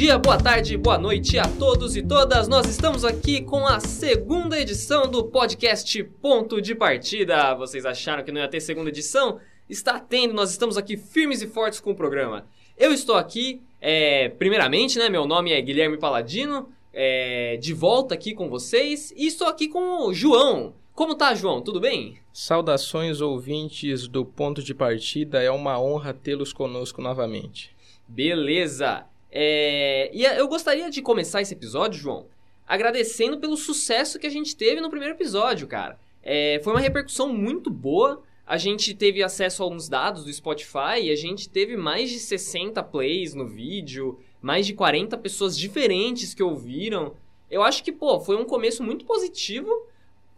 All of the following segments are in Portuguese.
dia, boa tarde, boa noite a todos e todas. Nós estamos aqui com a segunda edição do podcast Ponto de Partida. Vocês acharam que não ia ter segunda edição? Está tendo, nós estamos aqui firmes e fortes com o programa. Eu estou aqui, é, primeiramente, né? Meu nome é Guilherme Paladino, é, de volta aqui com vocês. E estou aqui com o João. Como tá, João? Tudo bem? Saudações ouvintes do Ponto de Partida, é uma honra tê-los conosco novamente. Beleza! É, e eu gostaria de começar esse episódio, João, agradecendo pelo sucesso que a gente teve no primeiro episódio, cara. É, foi uma repercussão muito boa. A gente teve acesso a alguns dados do Spotify e a gente teve mais de 60 plays no vídeo, mais de 40 pessoas diferentes que ouviram. Eu acho que, pô, foi um começo muito positivo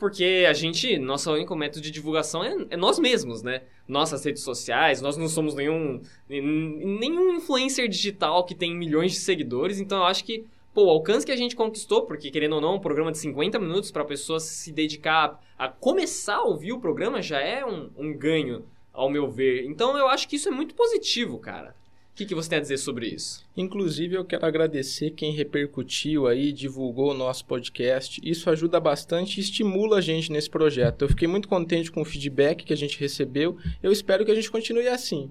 porque a gente, nosso único método de divulgação é, é, nós mesmos, né? Nossas redes sociais, nós não somos nenhum, nenhum influencer digital que tem milhões de seguidores, então eu acho que, pô, o alcance que a gente conquistou, porque querendo ou não, um programa de 50 minutos para a pessoa se dedicar a começar a ouvir o programa já é um, um ganho, ao meu ver. Então eu acho que isso é muito positivo, cara. O que, que, você tem a dizer sobre isso? Inclusive, eu quero agradecer quem repercutiu aí, divulgou o nosso podcast. Isso ajuda bastante e estimula a gente nesse projeto. Eu fiquei muito contente com o feedback que a gente recebeu. Eu espero que a gente continue assim.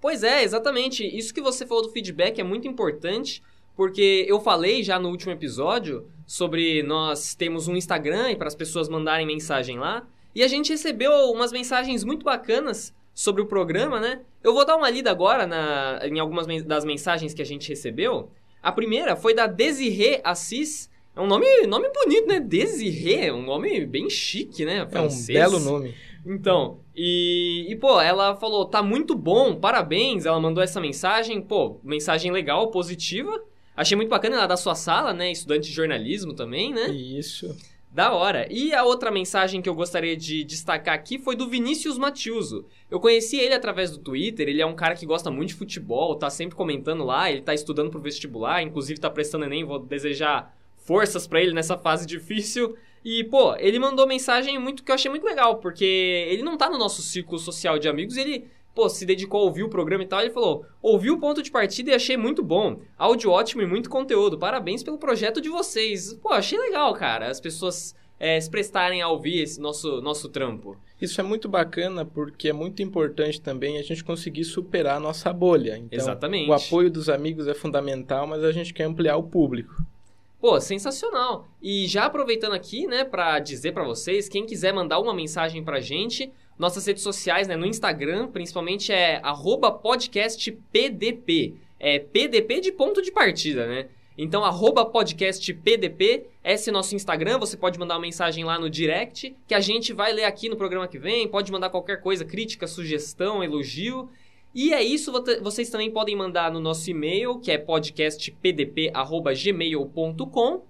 Pois é, exatamente. Isso que você falou do feedback é muito importante, porque eu falei já no último episódio sobre nós temos um Instagram e para as pessoas mandarem mensagem lá. E a gente recebeu umas mensagens muito bacanas sobre o programa, né? Eu vou dar uma lida agora na, em algumas das mensagens que a gente recebeu. A primeira foi da Desirê Assis. É um nome, nome bonito, né? Desirê, um nome bem chique, né? Francês. É um belo nome. Então, e, e, pô, ela falou, tá muito bom, parabéns. Ela mandou essa mensagem, pô, mensagem legal, positiva. Achei muito bacana ela da sua sala, né? Estudante de jornalismo também, né? Isso. Da hora. E a outra mensagem que eu gostaria de destacar aqui foi do Vinícius Matiuso. Eu conheci ele através do Twitter, ele é um cara que gosta muito de futebol, tá sempre comentando lá, ele tá estudando pro vestibular, inclusive tá prestando ENEM, vou desejar forças para ele nessa fase difícil. E, pô, ele mandou mensagem muito que eu achei muito legal, porque ele não tá no nosso círculo social de amigos, ele pô, se dedicou a ouvir o programa e tal, ele falou: ouvi o ponto de partida e achei muito bom. Áudio ótimo e muito conteúdo. Parabéns pelo projeto de vocês. Pô, achei legal, cara. As pessoas é, se prestarem a ouvir esse nosso, nosso trampo. Isso é muito bacana porque é muito importante também a gente conseguir superar a nossa bolha. Então, Exatamente. O apoio dos amigos é fundamental, mas a gente quer ampliar o público. Pô, sensacional. E já aproveitando aqui, né, para dizer para vocês, quem quiser mandar uma mensagem pra gente, nossas redes sociais, né, no Instagram, principalmente é podcastpdp. É PDP de ponto de partida, né? Então, podcastpdp, esse é nosso Instagram, você pode mandar uma mensagem lá no direct, que a gente vai ler aqui no programa que vem, pode mandar qualquer coisa, crítica, sugestão, elogio. E é isso, vocês também podem mandar no nosso e-mail, que é podcastpdp.gmail.com.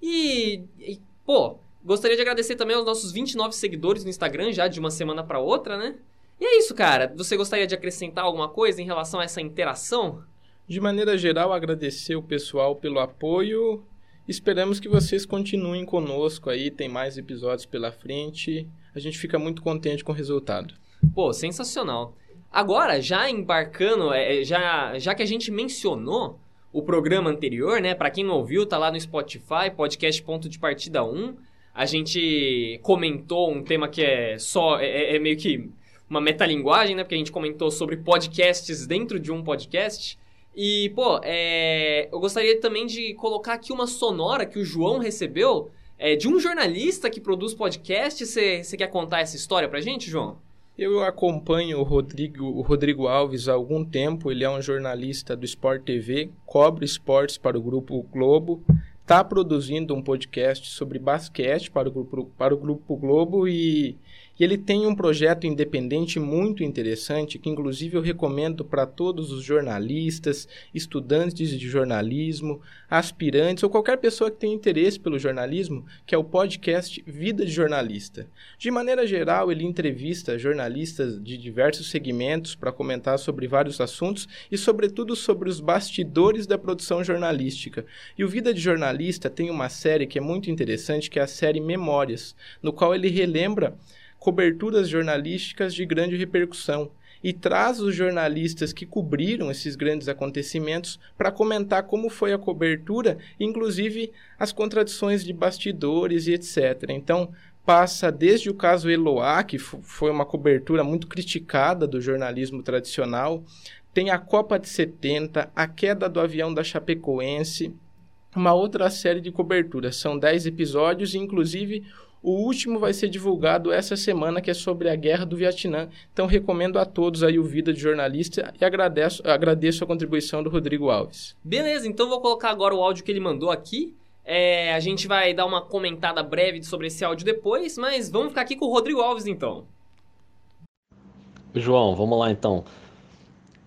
E, e, pô, Gostaria de agradecer também aos nossos 29 seguidores no Instagram, já de uma semana para outra, né? E é isso, cara. Você gostaria de acrescentar alguma coisa em relação a essa interação? De maneira geral, agradecer o pessoal pelo apoio. Esperamos que vocês continuem conosco aí, tem mais episódios pela frente. A gente fica muito contente com o resultado. Pô, sensacional. Agora, já embarcando, é, já, já que a gente mencionou o programa anterior, né? Para quem não ouviu, tá lá no Spotify, podcast ponto de partida 1 a gente comentou um tema que é só. É, é, é meio que uma metalinguagem, né? Porque a gente comentou sobre podcasts dentro de um podcast. E, pô, é, eu gostaria também de colocar aqui uma sonora que o João recebeu é, de um jornalista que produz podcast. Você quer contar essa história pra gente, João? Eu acompanho o Rodrigo, o Rodrigo Alves há algum tempo. Ele é um jornalista do Sport TV, cobre esportes para o Grupo Globo está produzindo um podcast sobre basquete para o Grupo, para o Grupo Globo e e ele tem um projeto independente muito interessante, que inclusive eu recomendo para todos os jornalistas, estudantes de jornalismo, aspirantes ou qualquer pessoa que tenha interesse pelo jornalismo, que é o podcast Vida de Jornalista. De maneira geral, ele entrevista jornalistas de diversos segmentos para comentar sobre vários assuntos e, sobretudo, sobre os bastidores da produção jornalística. E o Vida de Jornalista tem uma série que é muito interessante, que é a série Memórias, no qual ele relembra coberturas jornalísticas de grande repercussão. e traz os jornalistas que cobriram esses grandes acontecimentos para comentar como foi a cobertura, inclusive as contradições de bastidores e etc. Então, passa desde o caso Eloá, que foi uma cobertura muito criticada do jornalismo tradicional, tem a Copa de 70, a queda do avião da Chapecoense, uma outra série de coberturas. São 10 episódios inclusive, o último vai ser divulgado essa semana, que é sobre a Guerra do Vietnã. Então, recomendo a todos aí o Vida de Jornalista e agradeço, agradeço a contribuição do Rodrigo Alves. Beleza, então vou colocar agora o áudio que ele mandou aqui. É, a gente vai dar uma comentada breve sobre esse áudio depois, mas vamos ficar aqui com o Rodrigo Alves então. João, vamos lá então.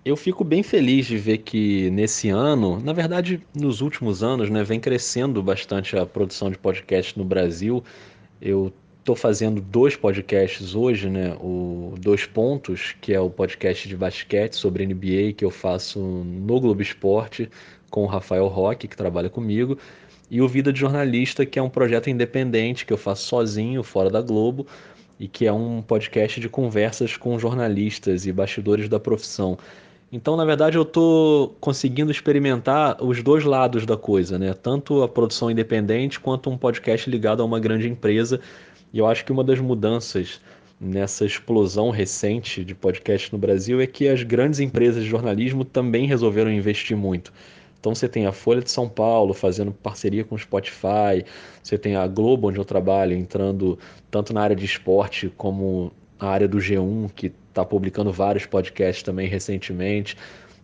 Eu fico bem feliz de ver que nesse ano, na verdade, nos últimos anos, né, vem crescendo bastante a produção de podcast no Brasil. Eu estou fazendo dois podcasts hoje, né? O Dois Pontos, que é o podcast de basquete sobre NBA que eu faço no Globo Esporte com o Rafael Roque, que trabalha comigo, e o Vida de Jornalista, que é um projeto independente que eu faço sozinho, fora da Globo, e que é um podcast de conversas com jornalistas e bastidores da profissão. Então, na verdade, eu estou conseguindo experimentar os dois lados da coisa, né? Tanto a produção independente quanto um podcast ligado a uma grande empresa. E eu acho que uma das mudanças nessa explosão recente de podcast no Brasil é que as grandes empresas de jornalismo também resolveram investir muito. Então você tem a Folha de São Paulo fazendo parceria com o Spotify, você tem a Globo, onde eu trabalho, entrando tanto na área de esporte como na área do G1, que está publicando vários podcasts também recentemente.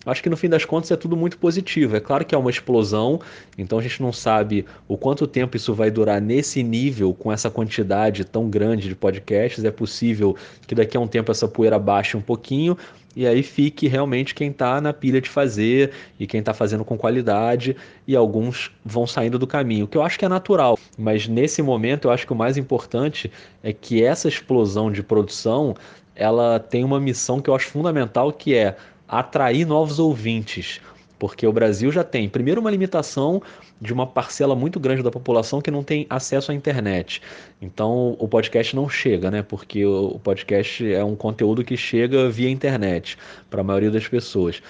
Acho que no fim das contas é tudo muito positivo. É claro que é uma explosão, então a gente não sabe o quanto tempo isso vai durar nesse nível, com essa quantidade tão grande de podcasts. É possível que daqui a um tempo essa poeira baixe um pouquinho, e aí fique realmente quem está na pilha de fazer e quem está fazendo com qualidade e alguns vão saindo do caminho, que eu acho que é natural. Mas nesse momento eu acho que o mais importante é que essa explosão de produção ela tem uma missão que eu acho fundamental, que é atrair novos ouvintes. Porque o Brasil já tem, primeiro, uma limitação de uma parcela muito grande da população que não tem acesso à internet. Então, o podcast não chega, né? Porque o podcast é um conteúdo que chega via internet para a maioria das pessoas.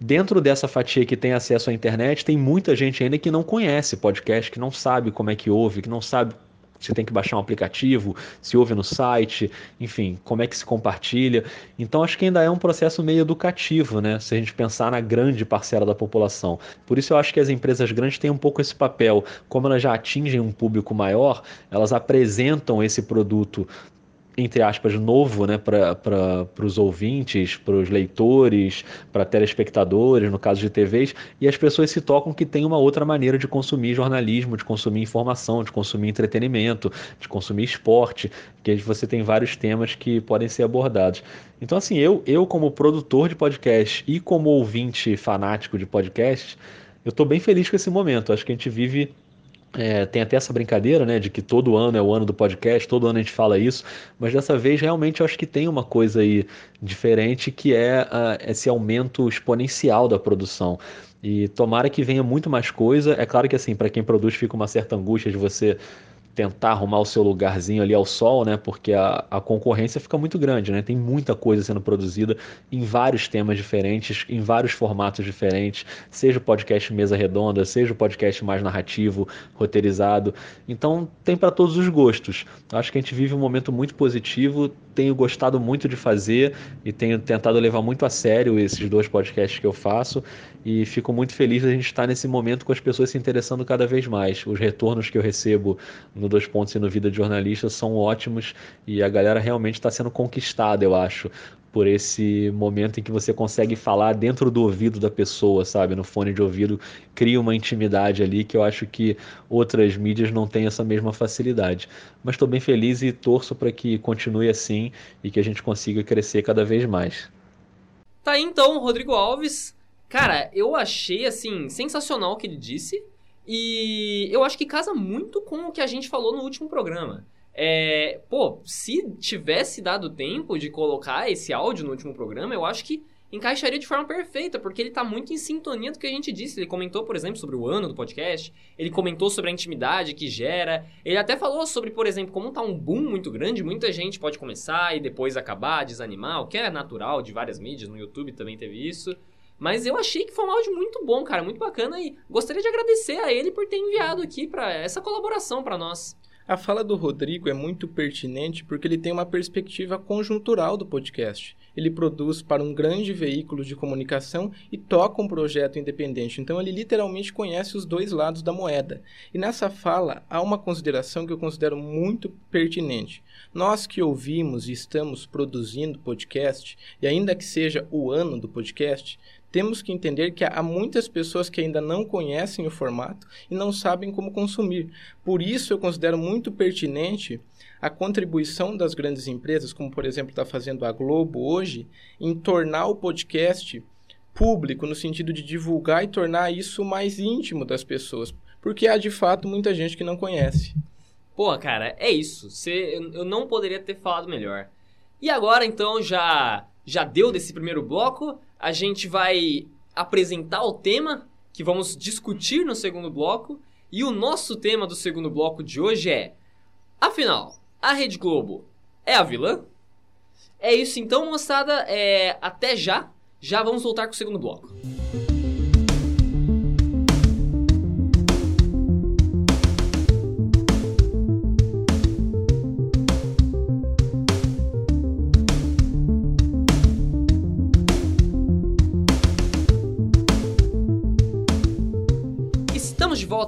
Dentro dessa fatia que tem acesso à internet, tem muita gente ainda que não conhece podcast, que não sabe como é que ouve, que não sabe você tem que baixar um aplicativo, se ouve no site, enfim, como é que se compartilha. Então acho que ainda é um processo meio educativo, né? Se a gente pensar na grande parcela da população. Por isso eu acho que as empresas grandes têm um pouco esse papel. Como elas já atingem um público maior, elas apresentam esse produto entre aspas, novo né, para os ouvintes, para os leitores, para telespectadores, no caso de TVs, e as pessoas se tocam que tem uma outra maneira de consumir jornalismo, de consumir informação, de consumir entretenimento, de consumir esporte, que você tem vários temas que podem ser abordados. Então, assim, eu, eu como produtor de podcast e como ouvinte fanático de podcast, eu estou bem feliz com esse momento. Acho que a gente vive é, tem até essa brincadeira, né, de que todo ano é o ano do podcast, todo ano a gente fala isso, mas dessa vez realmente eu acho que tem uma coisa aí diferente que é uh, esse aumento exponencial da produção. E tomara que venha muito mais coisa. É claro que assim, para quem produz fica uma certa angústia de você tentar arrumar o seu lugarzinho ali ao sol, né? Porque a, a concorrência fica muito grande, né? Tem muita coisa sendo produzida em vários temas diferentes, em vários formatos diferentes, seja o podcast mesa redonda, seja o podcast mais narrativo, roteirizado. Então tem para todos os gostos. Acho que a gente vive um momento muito positivo. Tenho gostado muito de fazer e tenho tentado levar muito a sério esses dois podcasts que eu faço e fico muito feliz de a gente estar nesse momento com as pessoas se interessando cada vez mais. Os retornos que eu recebo no Dois Pontos e no Vida de Jornalista são ótimos e a galera realmente está sendo conquistada, eu acho, por esse momento em que você consegue falar dentro do ouvido da pessoa, sabe? No fone de ouvido, cria uma intimidade ali que eu acho que outras mídias não têm essa mesma facilidade. Mas estou bem feliz e torço para que continue assim e que a gente consiga crescer cada vez mais. Tá aí então, Rodrigo Alves. Cara, eu achei assim sensacional o que ele disse. E eu acho que casa muito com o que a gente falou no último programa. É, pô, se tivesse dado tempo de colocar esse áudio no último programa, eu acho que encaixaria de forma perfeita, porque ele tá muito em sintonia do que a gente disse. Ele comentou, por exemplo, sobre o ano do podcast, ele comentou sobre a intimidade que gera, ele até falou sobre, por exemplo, como tá um boom muito grande, muita gente pode começar e depois acabar, desanimar, o que é natural de várias mídias, no YouTube também teve isso. Mas eu achei que foi um áudio muito bom, cara, muito bacana e gostaria de agradecer a ele por ter enviado aqui para essa colaboração para nós. A fala do Rodrigo é muito pertinente porque ele tem uma perspectiva conjuntural do podcast. Ele produz para um grande veículo de comunicação e toca um projeto independente. Então ele literalmente conhece os dois lados da moeda. E nessa fala há uma consideração que eu considero muito pertinente. Nós que ouvimos e estamos produzindo podcast, e ainda que seja o ano do podcast, temos que entender que há muitas pessoas que ainda não conhecem o formato e não sabem como consumir. Por isso, eu considero muito pertinente a contribuição das grandes empresas, como por exemplo está fazendo a Globo hoje, em tornar o podcast público, no sentido de divulgar e tornar isso mais íntimo das pessoas. Porque há de fato muita gente que não conhece. Pô, cara, é isso. Eu não poderia ter falado melhor. E agora, então, já já deu desse primeiro bloco a gente vai apresentar o tema que vamos discutir no segundo bloco. E o nosso tema do segundo bloco de hoje é: afinal, a Rede Globo é a vilã? É isso então, moçada. É, até já. Já vamos voltar com o segundo bloco.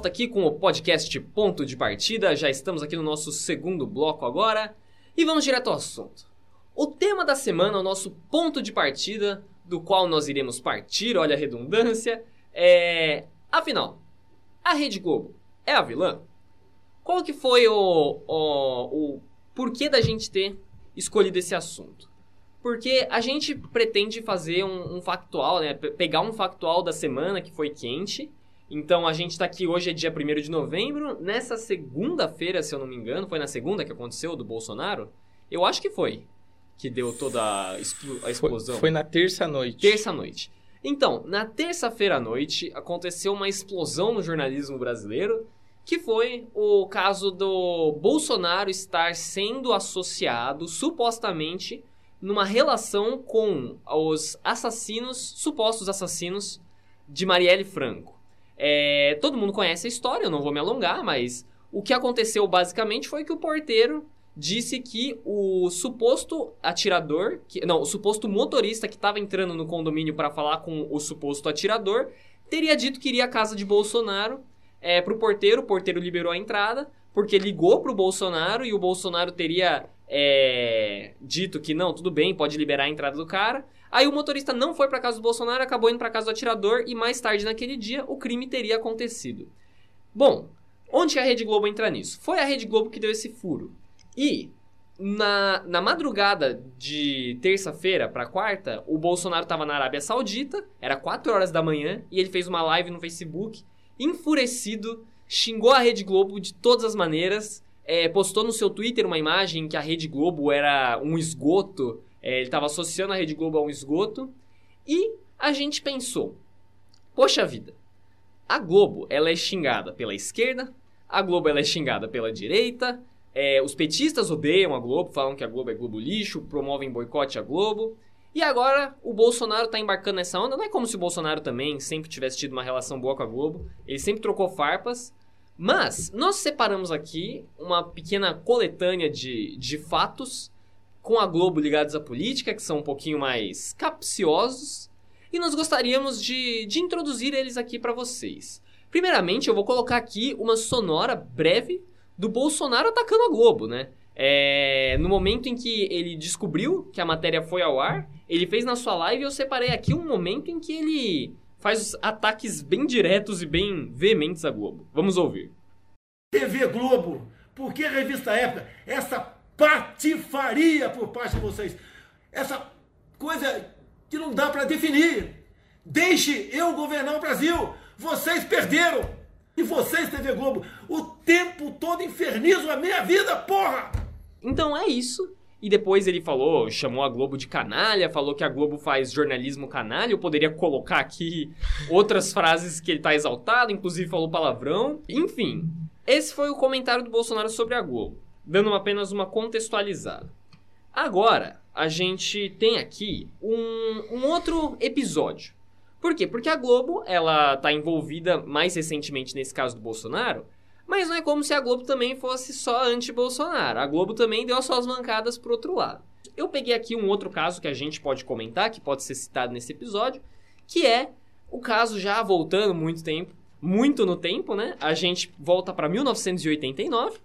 Volta aqui com o podcast Ponto de Partida. Já estamos aqui no nosso segundo bloco agora. E vamos direto ao assunto. O tema da semana, o nosso ponto de partida, do qual nós iremos partir, olha a redundância, é. Afinal, a Rede Globo é a vilã? Qual que foi o, o, o porquê da gente ter escolhido esse assunto? Porque a gente pretende fazer um, um factual, né? Pegar um factual da semana que foi quente então a gente está aqui hoje, é dia 1 de novembro. Nessa segunda-feira, se eu não me engano, foi na segunda que aconteceu do Bolsonaro? Eu acho que foi. Que deu toda a, a explosão. Foi, foi na terça-noite. Terça-noite. Então, na terça-feira à noite, aconteceu uma explosão no jornalismo brasileiro, que foi o caso do Bolsonaro estar sendo associado, supostamente, numa relação com os assassinos, supostos assassinos, de Marielle Franco. É, todo mundo conhece a história, eu não vou me alongar, mas o que aconteceu basicamente foi que o porteiro disse que o suposto atirador, que, não, o suposto motorista que estava entrando no condomínio para falar com o suposto atirador, teria dito que iria à casa de Bolsonaro é, para o porteiro, o porteiro liberou a entrada, porque ligou para o Bolsonaro e o Bolsonaro teria é, dito que não, tudo bem, pode liberar a entrada do cara. Aí o motorista não foi para casa do Bolsonaro, acabou indo para casa do atirador e mais tarde naquele dia o crime teria acontecido. Bom, onde a Rede Globo entra nisso? Foi a Rede Globo que deu esse furo. E na, na madrugada de terça-feira para quarta, o Bolsonaro estava na Arábia Saudita, era 4 horas da manhã, e ele fez uma live no Facebook, enfurecido, xingou a Rede Globo de todas as maneiras, é, postou no seu Twitter uma imagem que a Rede Globo era um esgoto é, ele estava associando a Rede Globo a um esgoto. E a gente pensou: poxa vida, a Globo ela é xingada pela esquerda, a Globo ela é xingada pela direita, é, os petistas odeiam a Globo, falam que a Globo é Globo lixo, promovem boicote à Globo. E agora o Bolsonaro está embarcando nessa onda. Não é como se o Bolsonaro também sempre tivesse tido uma relação boa com a Globo. Ele sempre trocou farpas. Mas nós separamos aqui uma pequena coletânea de, de fatos com a Globo ligados à política, que são um pouquinho mais capciosos, e nós gostaríamos de, de introduzir eles aqui para vocês. Primeiramente, eu vou colocar aqui uma sonora breve do Bolsonaro atacando a Globo, né? É, no momento em que ele descobriu que a matéria foi ao ar, ele fez na sua live e eu separei aqui um momento em que ele faz ataques bem diretos e bem veementes à Globo. Vamos ouvir. TV Globo, por que a revista Época? Essa patifaria por parte de vocês. Essa coisa que não dá para definir. Deixe eu governar o Brasil. Vocês perderam. E vocês, TV Globo, o tempo todo infernizam a minha vida, porra! Então é isso. E depois ele falou, chamou a Globo de canalha, falou que a Globo faz jornalismo canalha. Eu poderia colocar aqui outras frases que ele tá exaltado, inclusive falou palavrão. Enfim, esse foi o comentário do Bolsonaro sobre a Globo, dando apenas uma contextualizada. Agora, a gente tem aqui um, um outro episódio. Por quê? Porque a Globo, ela tá envolvida mais recentemente nesse caso do Bolsonaro, mas não é como se a Globo também fosse só anti-Bolsonaro. A Globo também deu as suas mancadas pro outro lado. Eu peguei aqui um outro caso que a gente pode comentar, que pode ser citado nesse episódio, que é o caso já voltando muito tempo, muito no tempo, né? A gente volta para 1989,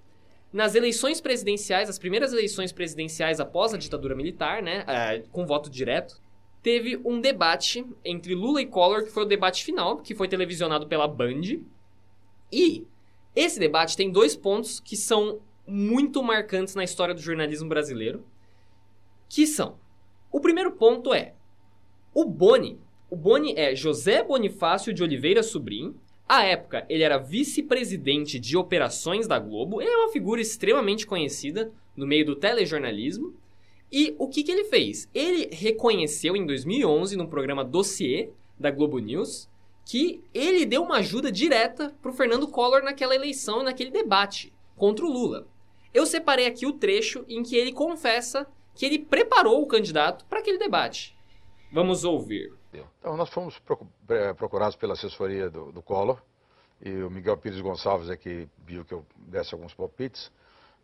nas eleições presidenciais, as primeiras eleições presidenciais após a ditadura militar, né, é, com voto direto, teve um debate entre Lula e Collor, que foi o debate final, que foi televisionado pela Band. E esse debate tem dois pontos que são muito marcantes na história do jornalismo brasileiro, que são: o primeiro ponto é o Boni. O Boni é José Bonifácio de Oliveira Sobrinho. À época, ele era vice-presidente de operações da Globo. Ele é uma figura extremamente conhecida no meio do telejornalismo. E o que, que ele fez? Ele reconheceu em 2011, no programa Dossier da Globo News, que ele deu uma ajuda direta para o Fernando Collor naquela eleição e naquele debate contra o Lula. Eu separei aqui o trecho em que ele confessa que ele preparou o candidato para aquele debate. Vamos ouvir. Então, nós fomos procurados pela assessoria do, do Collor, e o Miguel Pires Gonçalves é que viu que eu desse alguns palpites,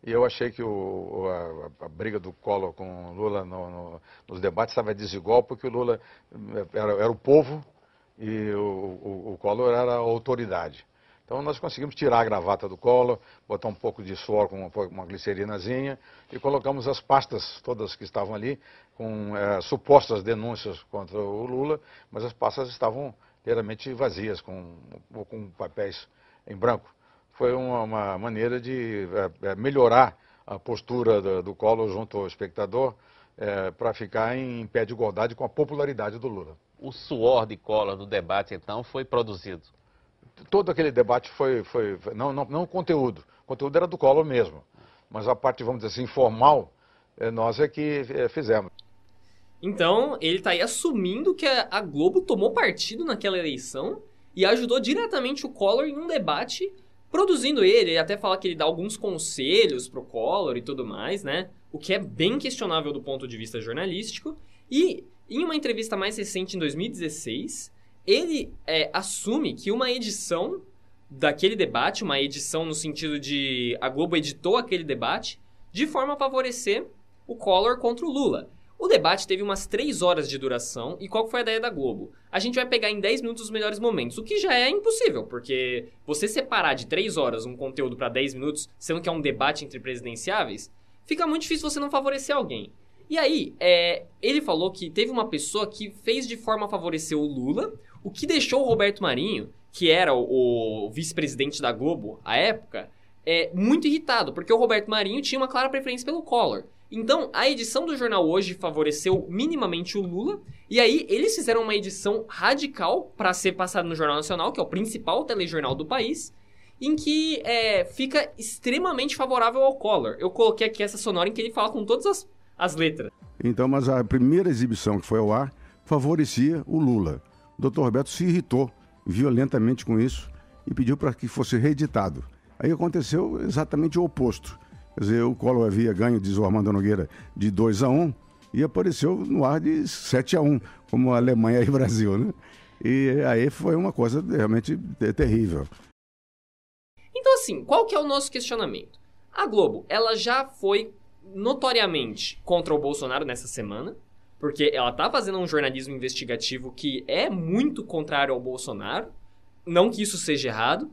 e eu achei que o, a, a, briga do Collor com o Lula no, no, nos debates estava desigual, porque o Lula é, era, era o povo e o, o, o Collor era a autoridade. Então nós conseguimos tirar a gravata do colo, botar um pouco de suor com uma, uma glicerinazinha e colocamos as pastas todas que estavam ali com é, supostas denúncias contra o Lula, mas as pastas estavam inteiramente vazias, com, com papéis em branco. Foi uma, uma maneira de é, melhorar a postura do, do Collor junto ao espectador é, para ficar em pé de igualdade com a popularidade do Lula. O suor de Collor no debate, então, foi produzido? todo aquele debate foi, foi não, não, não o conteúdo, o conteúdo era do Collor mesmo, mas a parte, vamos dizer assim, informal, é, nós é que fizemos. Então, ele está aí assumindo que a Globo tomou partido naquela eleição e ajudou diretamente o Collor em um debate, produzindo ele. Ele até fala que ele dá alguns conselhos pro Collor e tudo mais, né? O que é bem questionável do ponto de vista jornalístico. E em uma entrevista mais recente, em 2016, ele é, assume que uma edição daquele debate, uma edição no sentido de a Globo editou aquele debate, de forma a favorecer o Collor contra o Lula. O debate teve umas 3 horas de duração, e qual foi a ideia da Globo? A gente vai pegar em 10 minutos os melhores momentos, o que já é impossível, porque você separar de 3 horas um conteúdo para 10 minutos, sendo que é um debate entre presidenciáveis, fica muito difícil você não favorecer alguém. E aí, é, ele falou que teve uma pessoa que fez de forma a favorecer o Lula, o que deixou o Roberto Marinho, que era o, vice-presidente da Globo à época, é, muito irritado, porque o Roberto Marinho tinha uma clara preferência pelo Collor. Então, a edição do jornal hoje favoreceu minimamente o Lula, e aí eles fizeram uma edição radical para ser passada no Jornal Nacional, que é o principal telejornal do país, em que é, fica extremamente favorável ao Collor. Eu coloquei aqui essa sonora em que ele fala com todas as, as letras. Então, mas a primeira exibição que foi ao ar favorecia o Lula. O doutor Roberto se irritou violentamente com isso e pediu para que fosse reeditado. Aí aconteceu exatamente o oposto. Quer dizer, o Collor havia ganho, diz o Armando Nogueira, de 2 a 1 um, e apareceu no ar de 7 a 1 como a Alemanha e Brasil, né? E aí foi uma coisa realmente terrível. Então, assim, qual que é o nosso questionamento? A Globo, ela já foi notoriamente contra o Bolsonaro nessa semana porque ela tá fazendo um jornalismo investigativo que é muito contrário ao Bolsonaro. Não que isso seja errado,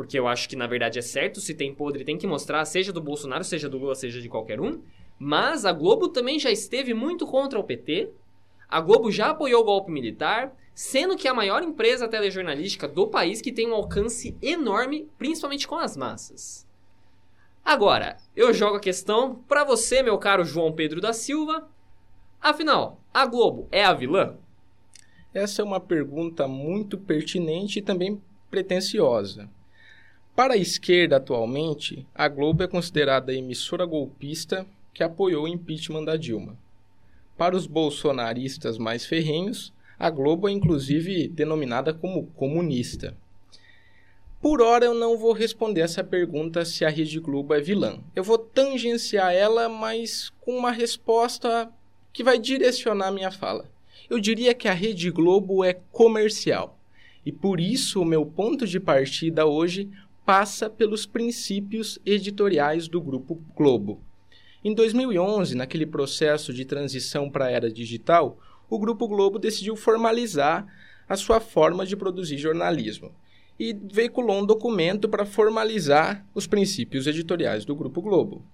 porque eu acho que na verdade é certo, se tem podre tem que mostrar, seja do Bolsonaro, seja do Lula, seja de qualquer um. Mas a Globo também já esteve muito contra o PT. A Globo já apoiou o golpe militar, sendo que é a maior empresa telejornalística do país que tem um alcance enorme, principalmente com as massas. Agora, eu jogo a questão para você, meu caro João Pedro da Silva, Afinal, a Globo é a vilã? Essa é uma pergunta muito pertinente e também pretensiosa. Para a esquerda atualmente, a Globo é considerada emissora golpista que apoiou o impeachment da Dilma. Para os bolsonaristas mais ferrenhos, a Globo é inclusive denominada como comunista. Por hora eu não vou responder essa pergunta se a Rede Globo é vilã. Eu vou tangenciar ela, mas com uma resposta que vai direcionar minha fala. Eu diria que a Rede Globo é comercial. E por isso o meu ponto de partida hoje passa pelos princípios editoriais do Grupo Globo. Em 2011, naquele processo de transição para a era digital, o Grupo Globo decidiu formalizar a sua forma de produzir jornalismo e veiculou um documento para formalizar os princípios editoriais do Grupo Globo.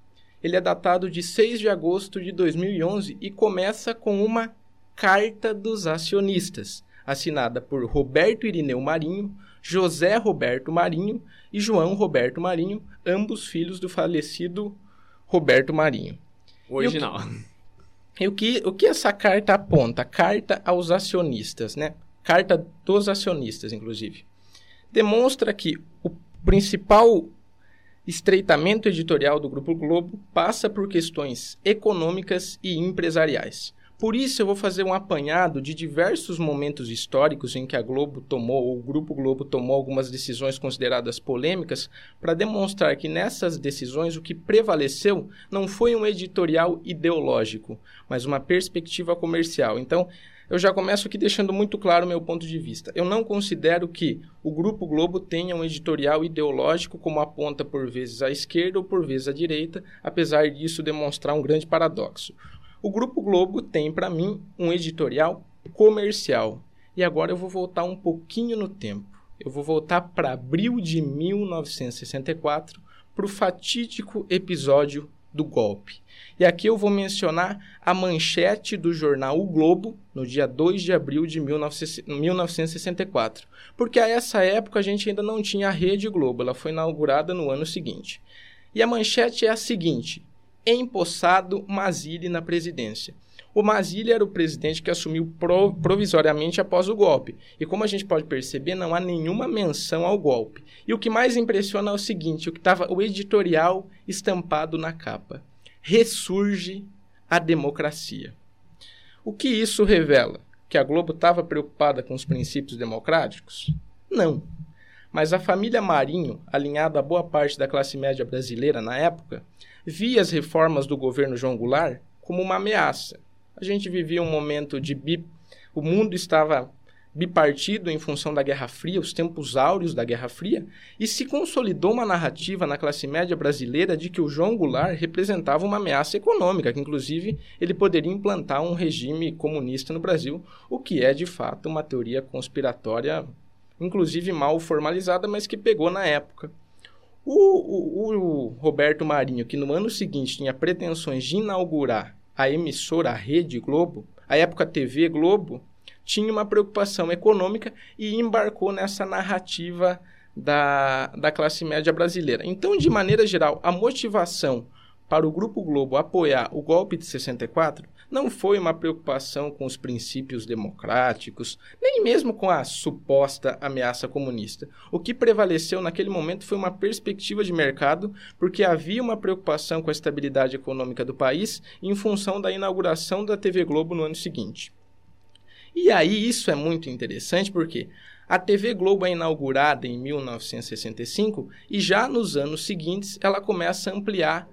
Ele é datado de 6 de agosto de 2011 e começa com uma Carta dos Acionistas, assinada por Roberto Irineu Marinho, José Roberto Marinho e João Roberto Marinho, ambos filhos do falecido Roberto Marinho. Original. E o que, o que essa carta aponta? Carta aos acionistas, né? Carta dos acionistas, inclusive demonstra que o principal estreitamento editorial do Grupo Globo passa por questões econômicas e empresariais. Por isso, eu vou fazer um apanhado de diversos momentos históricos em que a Globo tomou, ou o Grupo Globo tomou algumas decisões consideradas polêmicas, para demonstrar que nessas decisões o que prevaleceu não foi um editorial ideológico, mas uma perspectiva comercial. Então, eu já começo aqui deixando muito claro o meu ponto de vista. Eu não considero que o Grupo Globo tenha um editorial ideológico como aponta por vezes à esquerda ou por vezes à direita, apesar disso demonstrar um grande paradoxo. O Grupo Globo tem, para mim, um editorial comercial. E agora eu vou voltar um pouquinho no tempo. Eu vou voltar para abril de 1964, para o fatídico episódio do golpe. E aqui eu vou mencionar a manchete do jornal O Globo, no dia 2 de abril de 1964. Porque a essa época a gente ainda não tinha a Rede Globo, ela foi inaugurada no ano seguinte. E a manchete é a seguinte: Empossado Mazili na presidência. O Mazili era o presidente que assumiu provisoriamente após o golpe. E como a gente pode perceber, não há nenhuma menção ao golpe. E o que mais impressiona é o seguinte: o que estava o editorial estampado na capa ressurge a democracia. O que isso revela? Que a Globo estava preocupada com os princípios democráticos? Não. Mas a família Marinho, alinhada a boa parte da classe média brasileira na época, via as reformas do governo João Goulart como uma ameaça. A gente vivia um momento de bi... o mundo estava bipartido em função da Guerra Fria, os tempos áureos da Guerra Fria, e se consolidou uma narrativa na classe média brasileira de que o João Goulart representava uma ameaça econômica, que inclusive ele poderia implantar um regime comunista no Brasil, o que é de fato uma teoria conspiratória, inclusive mal formalizada, mas que pegou na época. O, o, o Roberto Marinho, que no ano seguinte tinha pretensões de inaugurar a emissora a Rede Globo, a época TV Globo, tinha uma preocupação econômica e embarcou nessa narrativa da, da classe média brasileira. Então, de maneira geral, a motivação para o Grupo Globo apoiar o golpe de 64 não foi uma preocupação com os princípios democráticos, nem mesmo com a suposta ameaça comunista. O que prevaleceu naquele momento foi uma perspectiva de mercado, porque havia uma preocupação com a estabilidade econômica do país em função da inauguração da TV Globo no ano seguinte. E aí isso é muito interessante porque a TV Globo é inaugurada em 1965 e já nos anos seguintes ela começa a ampliar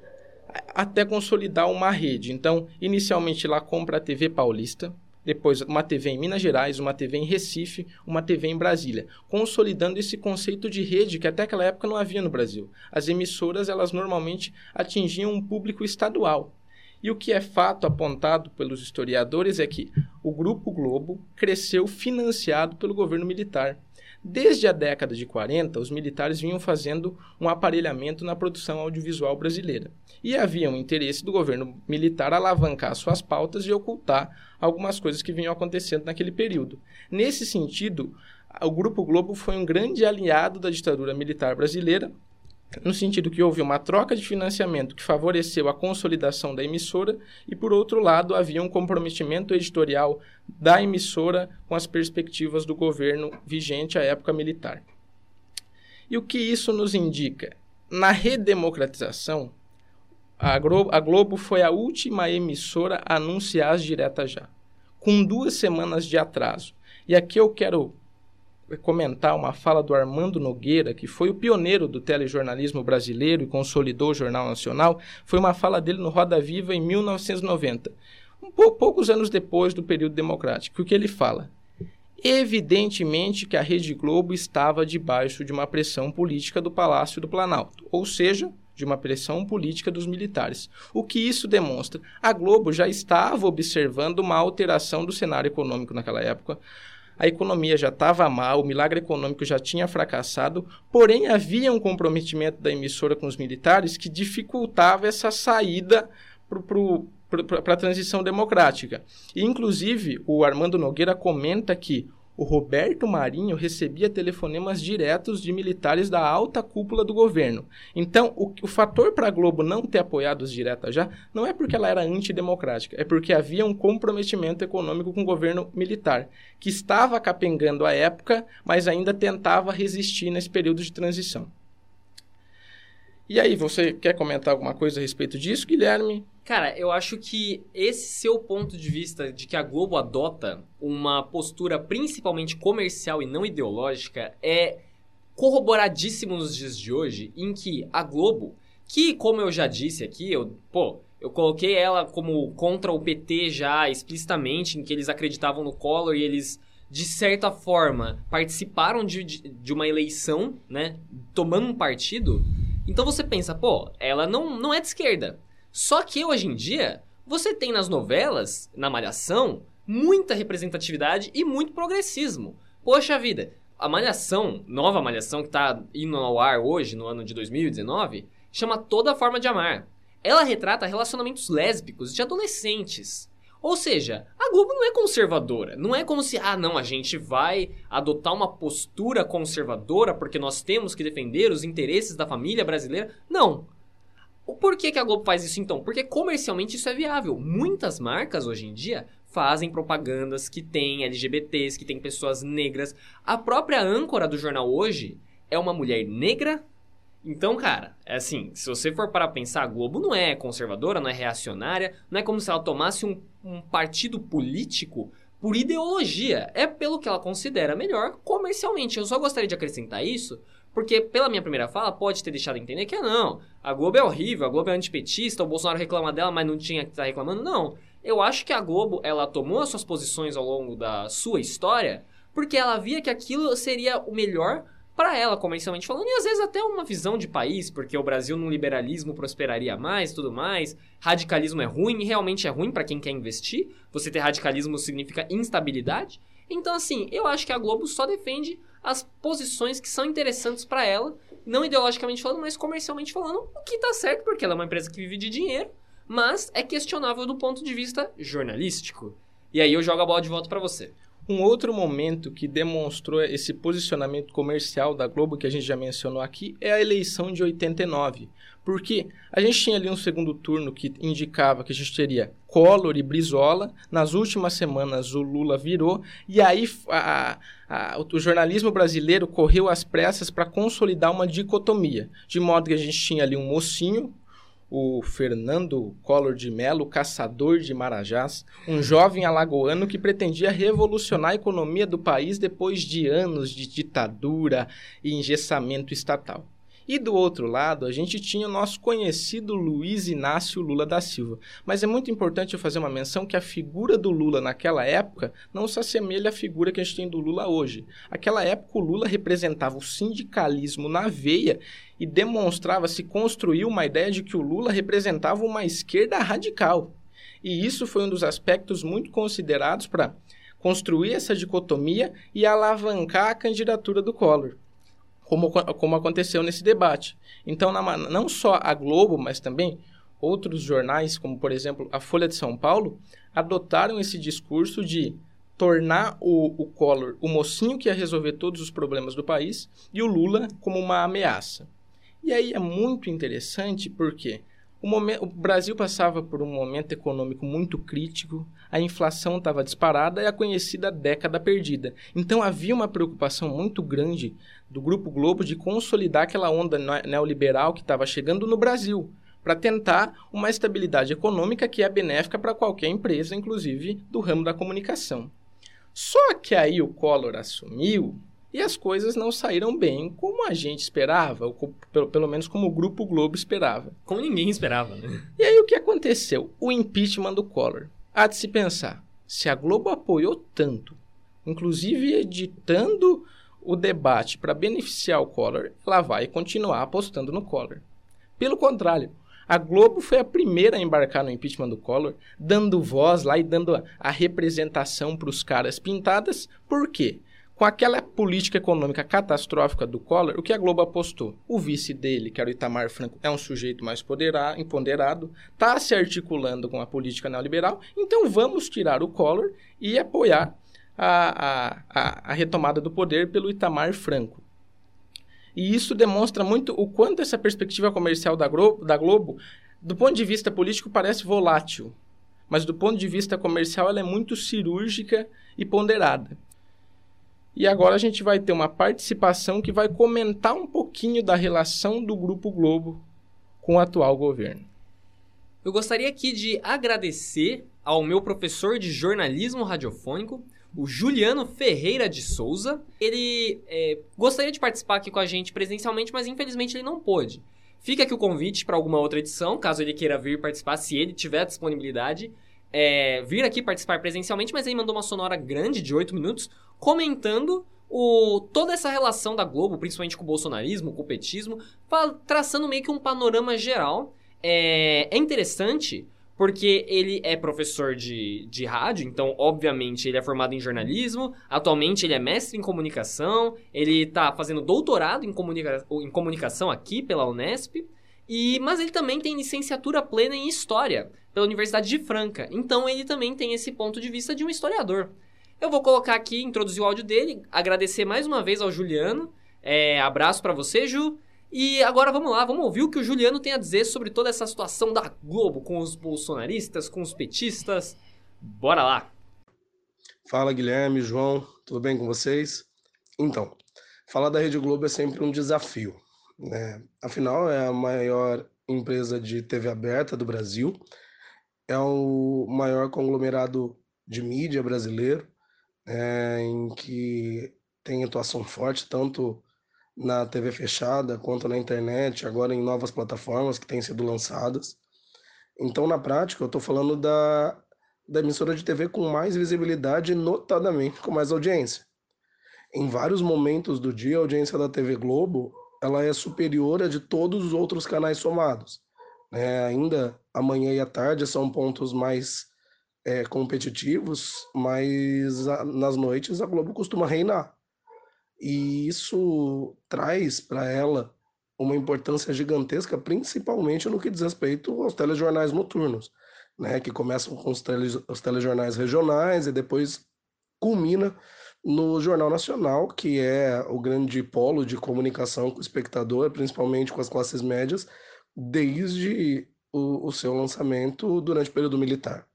até consolidar uma rede. Então, inicialmente ela compra a TV Paulista, depois uma TV em Minas Gerais, uma TV em Recife, uma TV em Brasília, consolidando esse conceito de rede que até aquela época não havia no Brasil. As emissoras, elas normalmente atingiam um público estadual. E o que é fato apontado pelos historiadores é que o Grupo Globo cresceu financiado pelo governo militar. Desde a década de 40, os militares vinham fazendo um aparelhamento na produção audiovisual brasileira. E havia um interesse do governo militar alavancar suas pautas e ocultar algumas coisas que vinham acontecendo naquele período. Nesse sentido, o Grupo Globo foi um grande aliado da ditadura militar brasileira no sentido que houve uma troca de financiamento que favoreceu a consolidação da emissora e, por outro lado, havia um comprometimento editorial da emissora com as perspectivas do governo vigente à época militar. E o que isso nos indica? Na redemocratização, a Globo, a Globo foi a última emissora a anunciar as diretas já, com duas semanas de atraso. E aqui eu quero comentar uma fala do Armando Nogueira, que foi o pioneiro do telejornalismo brasileiro e consolidou o Jornal Nacional. Foi uma fala dele no Roda Viva em 1990, um pouco, poucos anos depois do período democrático. O que ele fala? Evidentemente que a Rede Globo estava debaixo de uma pressão política do Palácio do Planalto, ou seja, de uma pressão política dos militares. O que isso demonstra? A Globo já estava observando uma alteração do cenário econômico naquela época. A economia já estava mal, o milagre econômico já tinha fracassado, porém havia um comprometimento da emissora com os militares que dificultava essa saída para a transição democrática. E, inclusive, o Armando Nogueira comenta que o Roberto Marinho recebia telefonemas diretos de militares da alta cúpula do governo. Então, o, o fator para a Globo não ter apoiado os diretas já não é porque ela era antidemocrática, é porque havia um comprometimento econômico com o governo militar, que estava capengando a época, mas ainda tentava resistir nesse período de transição. E aí, você quer comentar alguma coisa a respeito disso, Guilherme? Cara, eu acho que esse seu ponto de vista de que a Globo adota uma postura principalmente comercial e não ideológica é corroboradíssimo nos dias de hoje, em que a Globo, que como eu já disse aqui, eu, pô, eu coloquei ela como contra o PT já explicitamente, em que eles acreditavam no Collor e eles de certa forma participaram de, de, de uma eleição, né, tomando um partido. Então você pensa, pô, ela não, não é de esquerda. Só que hoje em dia, você tem nas novelas, na Malhação, muita representatividade e muito progressismo. Poxa vida, a Malhação, nova Malhação que está indo ao ar hoje, no ano de 2019, chama Toda Forma de Amar. Ela retrata relacionamentos lésbicos de adolescentes. Ou seja, a Globo não é conservadora. Não é como se, ah, não, a gente vai adotar uma postura conservadora porque nós temos que defender os interesses da família brasileira. Não. O porquê que a Globo faz isso então? Porque comercialmente isso é viável. Muitas marcas hoje em dia fazem propagandas que têm LGBTs, que têm pessoas negras. A própria âncora do jornal hoje é uma mulher negra. Então, cara, é assim, se você for para pensar, a Globo não é conservadora, não é reacionária, não é como se ela tomasse um, um partido político por ideologia. É pelo que ela considera melhor comercialmente. Eu só gostaria de acrescentar isso porque, pela minha primeira fala, pode ter deixado de entender que, ah, não, a Globo é horrível, a Globo é antipetista, o Bolsonaro reclama dela, mas não tinha que estar reclamando. Não. Eu acho que a Globo, ela tomou as suas posições ao longo da sua história porque ela via que aquilo seria o melhor para ela, comercialmente falando, e às vezes até uma visão de país, porque o Brasil no liberalismo prosperaria mais, tudo mais. Radicalismo é ruim, realmente é ruim para quem quer investir. Você ter radicalismo significa instabilidade. Então, assim, eu acho que a Globo só defende as posições que são interessantes para ela, não ideologicamente falando, mas comercialmente falando, o que tá certo, porque ela é uma empresa que vive de dinheiro, mas é questionável do ponto de vista jornalístico. E aí eu jogo a bola de volta para você. Um outro momento que demonstrou esse posicionamento comercial da Globo, que a gente já mencionou aqui, é a eleição de 89. Porque a gente tinha ali um segundo turno que indicava que a gente teria Collor e Brizola. Nas últimas semanas o Lula virou. E aí a, a, o jornalismo brasileiro correu às pressas para consolidar uma dicotomia. De modo que a gente tinha ali um mocinho, o Fernando Collor de Mello, caçador de Marajás, um jovem alagoano que pretendia revolucionar a economia do país depois de anos de ditadura e engessamento estatal. E do outro lado, a gente tinha o nosso conhecido Luiz Inácio Lula da Silva. Mas é muito importante eu fazer uma menção que a figura do Lula naquela época não se assemelha à figura que a gente tem do Lula hoje. Aquela época o Lula representava o sindicalismo na veia e demonstrava se construiu uma ideia de que o Lula representava uma esquerda radical. E isso foi um dos aspectos muito considerados para construir essa dicotomia e alavancar a candidatura do Collor como, como aconteceu nesse debate. Então, na, não só a Globo, mas também outros jornais, como por exemplo a Folha de São Paulo, adotaram esse discurso de tornar o, o Collor o mocinho que ia resolver todos os problemas do país e o Lula como uma ameaça. E aí é muito interessante porque o, momento, o Brasil passava por um momento econômico muito crítico, a inflação estava disparada e a conhecida década perdida. Então havia uma preocupação muito grande do Grupo Globo de consolidar aquela onda neoliberal que estava chegando no Brasil. para tentar uma estabilidade econômica que é benéfica para qualquer empresa, inclusive do ramo da comunicação. Só que aí o Collor assumiu e as coisas não saíram bem como a gente esperava, ou pelo, pelo menos como o Grupo Globo esperava. Como ninguém esperava, né? E aí o que aconteceu? O impeachment do Collor. Há de se pensar, se a Globo apoiou tanto, inclusive editando o debate para beneficiar o Collor, ela vai continuar apostando no Collor. Pelo contrário, a Globo foi a primeira a embarcar no impeachment do Collor, dando voz lá e dando a, a representação para os caras pintadas. Por quê? Com aquela política econômica catastrófica do Collor, o que a Globo apostou? O vice dele, que era o Itamar Franco, é um sujeito mais poderado, empoderado, está se articulando com a política neoliberal, então vamos tirar o Collor e apoiar a, a, a retomada do poder pelo Itamar Franco. E isso demonstra muito o quanto essa perspectiva comercial da Globo, da Globo, do ponto de vista político, parece volátil. Mas do ponto de vista comercial, ela é muito cirúrgica e ponderada. E agora a gente vai ter uma participação que vai comentar um pouquinho da relação do Grupo Globo com o atual governo. Eu gostaria aqui de agradecer ao meu professor de jornalismo radiofônico, o Juliano Ferreira de Souza. Ele é, gostaria de participar aqui com a gente presencialmente, mas infelizmente ele não pôde. Fica aqui o convite para alguma outra edição, caso ele queira vir participar, se ele tiver disponibilidade. É, vir aqui participar presencialmente, mas ele mandou uma sonora grande de 8 minutos, comentando o, toda essa relação da Globo, principalmente com o bolsonarismo, com o petismo, traçando meio que um panorama geral. É, é interessante porque ele é professor de, de rádio, então, obviamente, ele é formado em jornalismo. Atualmente, ele é mestre em comunicação. Ele está fazendo doutorado em, comunica em comunicação aqui pela Unesp. E, mas ele também tem licenciatura plena em História pela Universidade de Franca. Então, ele também tem esse ponto de vista de um historiador. Eu vou colocar aqui, introduzir o áudio dele, agradecer mais uma vez ao Juliano. É, abraço para você, Ju. E agora vamos lá, vamos ouvir o que o Juliano tem a dizer sobre toda essa situação da Globo com os bolsonaristas, com os petistas. Bora lá! Fala Guilherme, João, tudo bem com vocês? Então, falar da Rede Globo é sempre um desafio. Né? Afinal, é a maior empresa de TV aberta do Brasil, é o maior conglomerado de mídia brasileiro, é, em que tem atuação forte tanto na TV fechada quanto na internet, agora em novas plataformas que têm sido lançadas. Então, na prática, eu estou falando da, da emissora de TV com mais visibilidade, notadamente com mais audiência. Em vários momentos do dia, a audiência da TV Globo ela é superior a de todos os outros canais somados. É, ainda amanhã e à tarde são pontos mais é, competitivos, mas a, nas noites a Globo costuma reinar. E isso traz para ela uma importância gigantesca, principalmente no que diz respeito aos telejornais noturnos, né, que começam com os, tele, os telejornais regionais e depois culmina no Jornal Nacional, que é o grande polo de comunicação com o espectador, principalmente com as classes médias, desde o, o seu lançamento durante o período militar.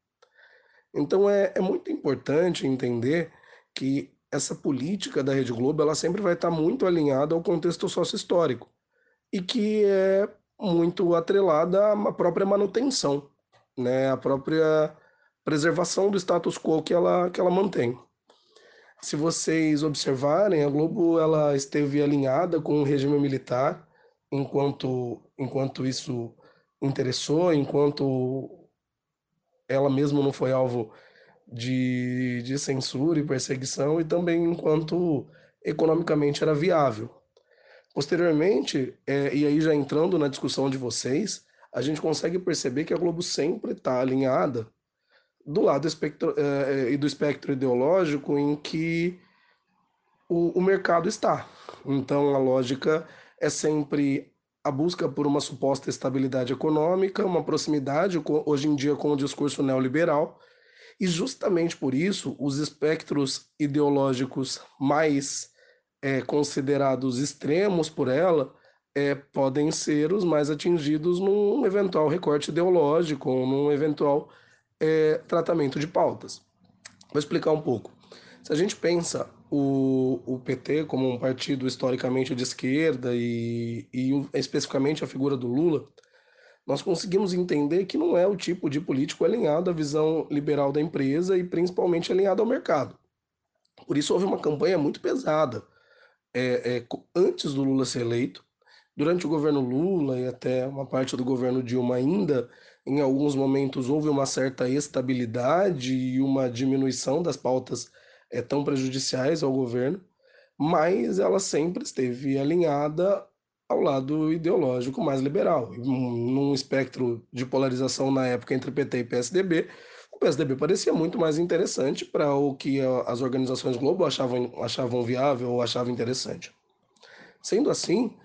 Então é, é muito importante entender que essa política da Rede Globo ela sempre vai estar muito alinhada ao contexto sócio-histórico e que é muito atrelada à própria manutenção, né, a própria preservação do status quo que ela, que ela mantém. Se vocês observarem, a Globo ela esteve alinhada com o regime militar enquanto, enquanto isso interessou, enquanto ela mesma não foi alvo de, de censura e perseguição, e também enquanto economicamente era viável. Posteriormente, é, e aí já entrando na discussão de vocês, a gente consegue perceber que a Globo sempre está alinhada do lado espectro, é, e do espectro ideológico em que o, o mercado está. Então, a lógica é sempre a busca por uma suposta estabilidade econômica, uma proximidade, hoje em dia, com o discurso neoliberal, e justamente por isso, os espectros ideológicos mais é, considerados extremos por ela é, podem ser os mais atingidos num eventual recorte ideológico num eventual é, tratamento de pautas. Vou explicar um pouco. Se a gente pensa o, o PT como um partido historicamente de esquerda e, e especificamente a figura do Lula, nós conseguimos entender que não é o tipo de político alinhado à visão liberal da empresa e principalmente alinhado ao mercado. Por isso houve uma campanha muito pesada é, é, antes do Lula ser eleito, durante o governo Lula e até uma parte do governo Dilma ainda, em alguns momentos houve uma certa estabilidade e uma diminuição das pautas é, tão prejudiciais ao governo, mas ela sempre esteve alinhada ao lado ideológico mais liberal. Num espectro de polarização na época entre PT e PSDB, o PSDB parecia muito mais interessante para o que as organizações Globo achavam, achavam viável ou achavam interessante. Sendo assim,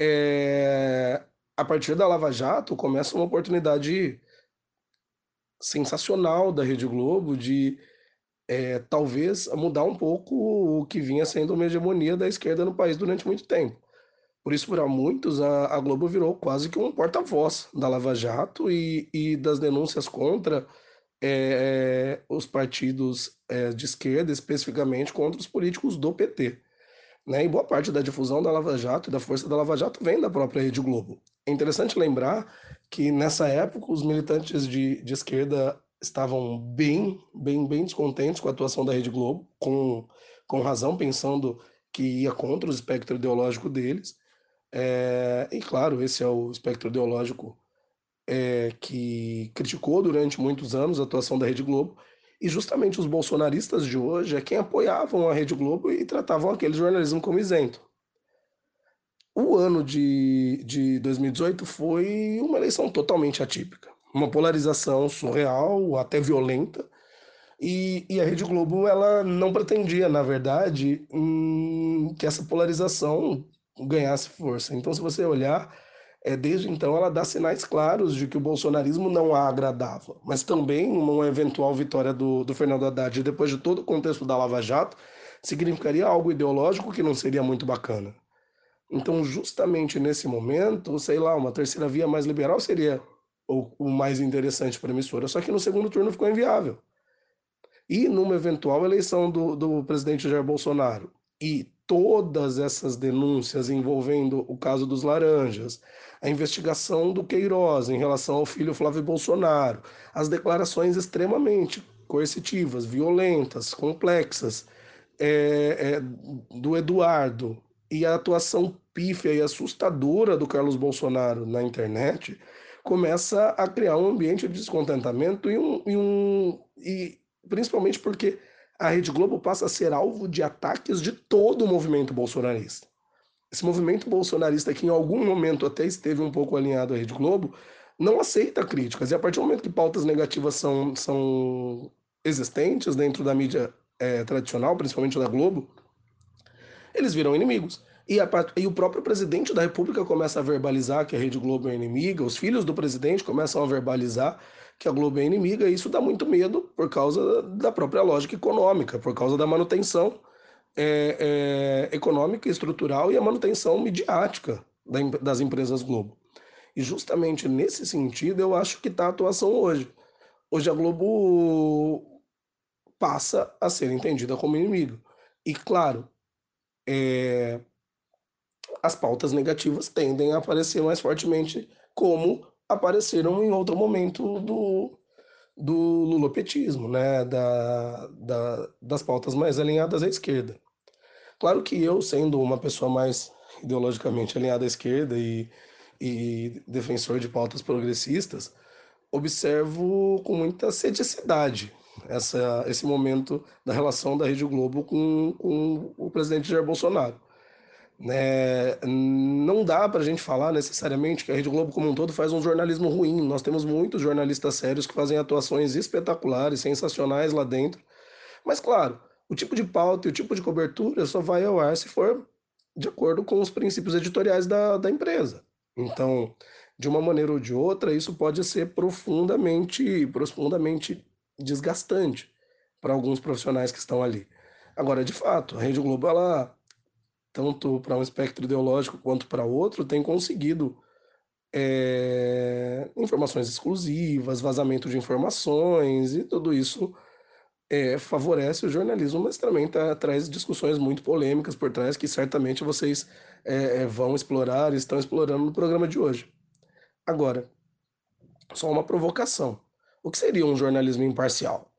é... a partir da Lava Jato começa uma oportunidade sensacional da Rede Globo de é, talvez mudar um pouco o que vinha sendo uma hegemonia da esquerda no país durante muito tempo. Por isso, para muitos, a, a Globo virou quase que um porta-voz da Lava Jato e, e das denúncias contra é, os partidos é, de esquerda, especificamente contra os políticos do PT. Né? E boa parte da difusão da Lava Jato e da força da Lava Jato vem da própria Rede Globo. É interessante lembrar que nessa época os militantes de, de esquerda estavam bem, bem, bem descontentes com a atuação da Rede Globo, com, com razão, pensando que ia contra o espectro ideológico deles. É, e claro, esse é o espectro ideológico é, que criticou durante muitos anos a atuação da Rede Globo, e justamente os bolsonaristas de hoje é quem apoiavam a Rede Globo e tratavam aquele jornalismo como isento. O ano de, de 2018 foi uma eleição totalmente atípica uma polarização surreal, até violenta. E, e, a Rede Globo ela não pretendia, na verdade, hum, que essa polarização ganhasse força. Então, se você olhar, é, desde então ela dá sinais claros de que o bolsonarismo não a agradava. Mas também uma eventual vitória do, do Fernando Haddad, depois de todo o contexto da Lava Jato, significaria algo ideológico que não seria muito bacana. Então, justamente nesse momento, sei lá, uma terceira via mais liberal seria o, o mais interessante para a emissora. Só que no segundo turno ficou inviável. E numa eventual eleição do, do presidente Jair Bolsonaro e todas essas denúncias envolvendo o caso dos laranjas, a investigação do Queiroz em relação ao filho Flávio Bolsonaro, as declarações extremamente coercitivas, violentas, complexas é, é, do Eduardo e a atuação pífia e assustadora do Carlos Bolsonaro na internet, começa a criar um ambiente de descontentamento e, um, e, um, e principalmente porque a Rede Globo passa a ser alvo de ataques de todo o movimento bolsonarista. Esse movimento bolsonarista, que em algum momento até esteve um pouco alinhado à Rede Globo, não aceita críticas. E a partir do momento que pautas negativas são, são existentes dentro da mídia é, tradicional, principalmente da Globo, eles viram inimigos. E, a, e, o próprio presidente da República começa a verbalizar que a Rede Globo é inimiga, os filhos do presidente começam a verbalizar que a Globo é inimiga, e isso dá muito medo por causa da própria lógica econômica, por causa da manutenção é, é, econômica, estrutural e a manutenção midiática da, das empresas Globo. E justamente nesse sentido eu acho que está a atuação hoje. Hoje a Globo passa a ser entendida como inimigo. E claro, é, as pautas negativas tendem a aparecer mais fortemente, como apareceram em outro momento do, do lulopetismo, né? Da, da, das pautas mais alinhadas à esquerda. Claro que eu, sendo uma pessoa mais ideologicamente alinhada à esquerda e, e defensor de pautas progressistas, observo com muita ceticidade essa, esse momento da relação da Rede Globo com, com o presidente Jair Bolsonaro. Né? Não dá para a gente falar necessariamente que a Rede Globo como um todo faz um jornalismo ruim. Nós temos muitos jornalistas sérios que fazem atuações espetaculares, sensacionais lá dentro. Mas, claro, o tipo de pauta e o tipo de cobertura só vai ao ar se for de acordo com os princípios editoriais da, da empresa. Então, de uma maneira ou de outra, isso pode ser profundamente, profundamente desgastante para alguns profissionais que estão ali. Agora, de fato, a Rede Globo ela tanto para um espectro ideológico quanto para outro, tem conseguido é, informações exclusivas, vazamento de informações e tudo isso é, favorece o jornalismo, mas também tá, traz discussões muito polêmicas por trás que certamente vocês é, vão explorar estão explorando no programa de hoje. Agora, Só uma provocação. O que seria um jornalismo imparcial?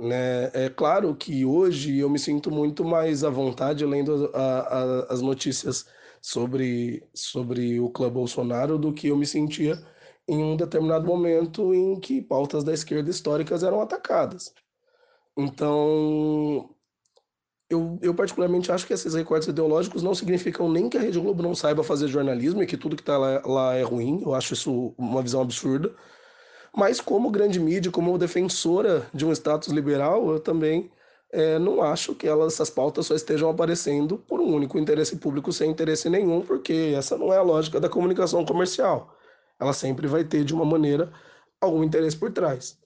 Né? É claro que hoje eu me sinto muito mais à vontade lendo a, a, as notícias sobre, sobre o clã Bolsonaro do que eu me sentia em um determinado momento em que pautas da esquerda históricas eram atacadas. Então, eu, eu particularmente acho que esses recortes ideológicos não significam nem que a Rede Globo não saiba fazer jornalismo e que tudo que está lá, lá é ruim. Eu acho isso uma visão absurda mas, como grande mídia, como defensora de um status liberal, eu também é, não acho que elas, essas pautas só estejam aparecendo por um único interesse público sem interesse nenhum, porque essa não é a lógica da comunicação comercial. Ela sempre vai ter, de uma maneira, algum interesse por trás.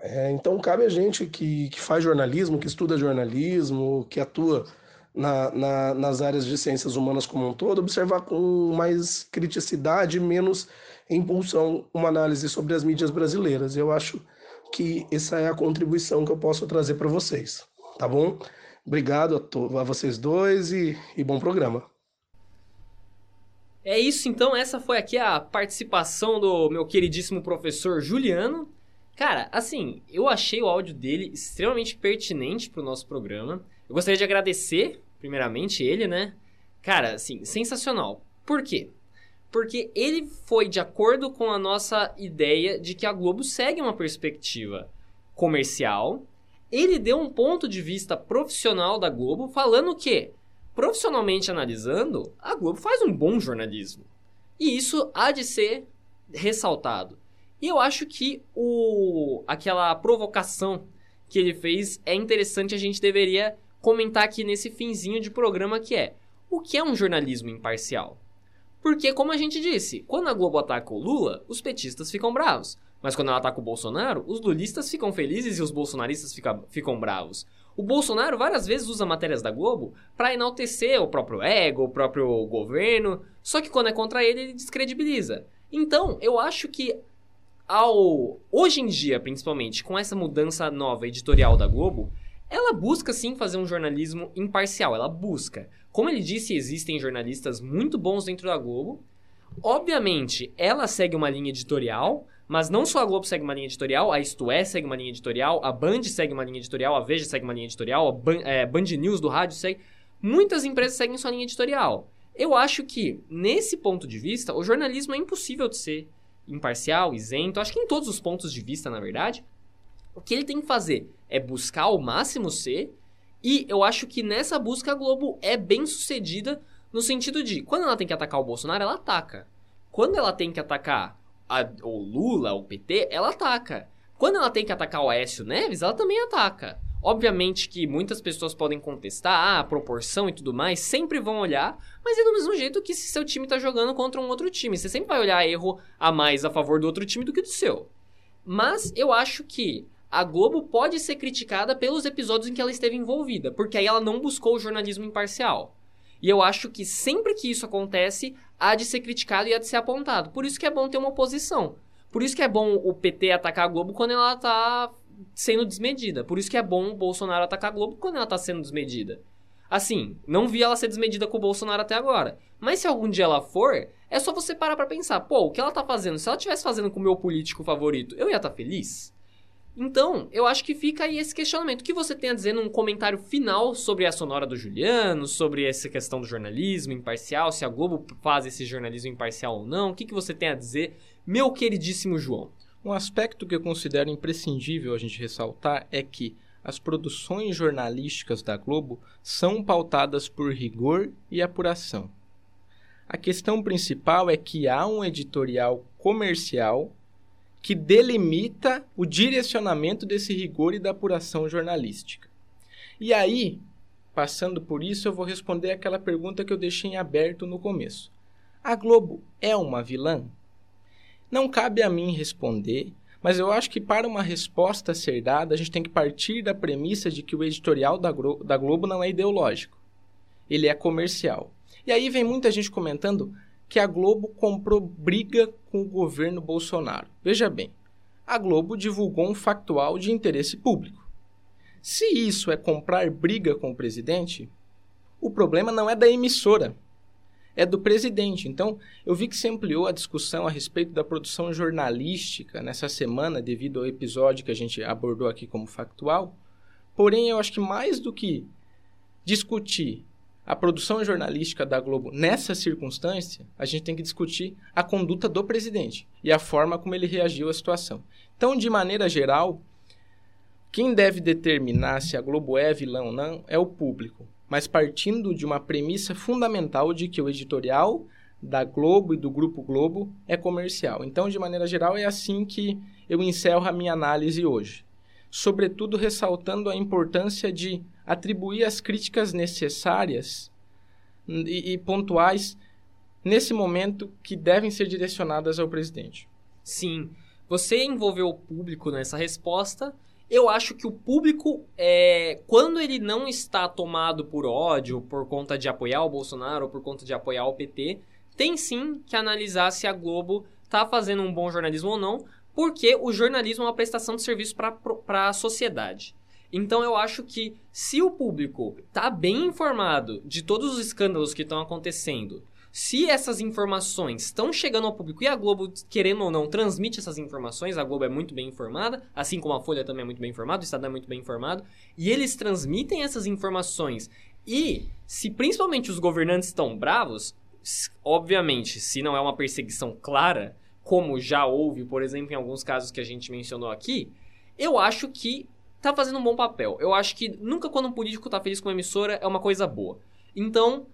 É, então, cabe a gente que, que faz jornalismo, que estuda jornalismo, que atua na, na, nas áreas de ciências humanas como um todo, observar com mais criticidade, menos impulsão, uma análise sobre as mídias brasileiras. Eu acho que essa é a contribuição que eu posso trazer para vocês, tá bom? Obrigado a, a vocês dois e, e bom programa. É isso então, essa foi aqui a participação do meu queridíssimo professor Juliano. Cara, assim, eu achei o áudio dele extremamente pertinente para o nosso programa. Eu gostaria de agradecer, primeiramente, ele, né? Cara, assim, sensacional. Por quê? Porque ele foi de acordo com a nossa ideia de que a Globo segue uma perspectiva comercial. Ele deu um ponto de vista profissional da Globo, falando que, profissionalmente analisando, a Globo faz um bom jornalismo. E isso há de ser ressaltado. E eu acho que o aquela provocação que ele fez é interessante, a gente deveria comentar aqui nesse finzinho de programa que é: o que é um jornalismo imparcial? Porque, como a gente disse, quando a Globo ataca o Lula, os petistas ficam bravos. Mas quando ela ataca o Bolsonaro, os lulistas ficam felizes e os bolsonaristas fica, ficam bravos. O Bolsonaro várias vezes usa matérias da Globo para enaltecer o próprio ego, o próprio governo, só que quando é contra ele, ele descredibiliza. Então, eu acho que ao hoje em dia, principalmente, com essa mudança nova editorial da Globo, ela busca sim fazer um jornalismo imparcial, ela busca. Como ele disse, existem jornalistas muito bons dentro da Globo. Obviamente, ela segue uma linha editorial, mas não só a Globo segue uma linha editorial, a Isto É segue uma linha editorial, a Band segue uma linha editorial, a Veja segue uma linha editorial, a Band, é, Band News do rádio segue. Muitas empresas seguem sua linha editorial. Eu acho que, nesse ponto de vista, o jornalismo é impossível de ser imparcial, isento, acho que em todos os pontos de vista, na verdade. O que ele tem que fazer é buscar ao máximo ser, e eu acho que nessa busca a Globo é bem sucedida no sentido de, quando ela tem que atacar o Bolsonaro, ela ataca. Quando ela tem que atacar a, o Lula, o PT, ela ataca. Quando ela tem que atacar o Aécio Neves, ela também ataca. Obviamente que muitas pessoas podem contestar ah, a proporção e tudo mais, sempre vão olhar, mas é do mesmo jeito que se seu time tá jogando contra um outro time. Você sempre vai olhar erro a mais a favor do outro time do que do seu. Mas eu acho que a Globo pode ser criticada pelos episódios em que ela esteve envolvida, porque aí ela não buscou o jornalismo imparcial. E eu acho que sempre que isso acontece, há de ser criticado e há de ser apontado. Por isso que é bom ter uma oposição. Por isso que é bom o PT atacar a Globo quando ela tá sendo desmedida. Por isso que é bom o Bolsonaro atacar a Globo quando ela tá sendo desmedida. Assim, não vi ela ser desmedida com o Bolsonaro até agora. Mas se algum dia ela for, é só você parar pra pensar, pô, o que ela tá fazendo? Se ela estivesse fazendo com o meu político favorito, eu ia estar tá feliz? Então, eu acho que fica aí esse questionamento. O que você tem a dizer num comentário final sobre a sonora do Juliano, sobre essa questão do jornalismo imparcial, se a Globo faz esse jornalismo imparcial ou não? O que, que você tem a dizer, meu queridíssimo João? Um aspecto que eu considero imprescindível a gente ressaltar é que as produções jornalísticas da Globo são pautadas por rigor e apuração. A questão principal é que há um editorial comercial que delimita o direcionamento desse rigor e da apuração jornalística. E aí, passando por isso, eu vou responder aquela pergunta que eu deixei em aberto no começo. A Globo é uma vilã? Não cabe a mim responder, mas eu acho que para uma resposta ser dada, a gente tem que partir da premissa de que o editorial da, Globo não é ideológico. Ele é comercial. E aí vem muita gente comentando: que a Globo comprou briga com o governo Bolsonaro. Veja bem, a Globo divulgou um factual de interesse público. Se isso é comprar briga com o presidente, o problema não é da emissora, é do presidente. Então, eu vi que se ampliou a discussão a respeito da produção jornalística nessa semana, devido ao episódio que a gente abordou aqui como factual. Porém, eu acho que mais do que discutir a produção jornalística da Globo nessa circunstância, a gente tem que discutir a conduta do presidente e a forma como ele reagiu à situação. Então, de maneira geral, quem deve determinar se a Globo é vilã ou não é o público, mas partindo de uma premissa fundamental de que o editorial da Globo e do Grupo Globo é comercial. Então, de maneira geral, é assim que eu encerro a minha análise hoje. Sobretudo ressaltando a importância de atribuir as críticas necessárias e, e pontuais nesse momento que devem ser direcionadas ao presidente. Sim, você envolveu o público nessa resposta. Eu acho que o público, é, quando ele não está tomado por ódio, por conta de apoiar o Bolsonaro ou por conta de apoiar o PT, tem sim que analisar se a Globo está fazendo um bom jornalismo ou não, porque o jornalismo é uma prestação de serviço para a sociedade. Então eu acho que se o público está bem informado de todos os escândalos que estão acontecendo, se essas informações estão chegando ao público e a Globo, querendo ou não, transmite essas informações, a Globo é muito bem informada, assim como a Folha também é muito bem informada, o Estado é muito bem informado, e eles transmitem essas informações. E se principalmente os governantes estão bravos, obviamente, se não é uma perseguição clara, como já houve, por exemplo, em alguns casos que a gente mencionou aqui, eu acho que tá fazendo um bom papel. Eu acho que nunca quando um político tá feliz com uma emissora é uma coisa boa. Então,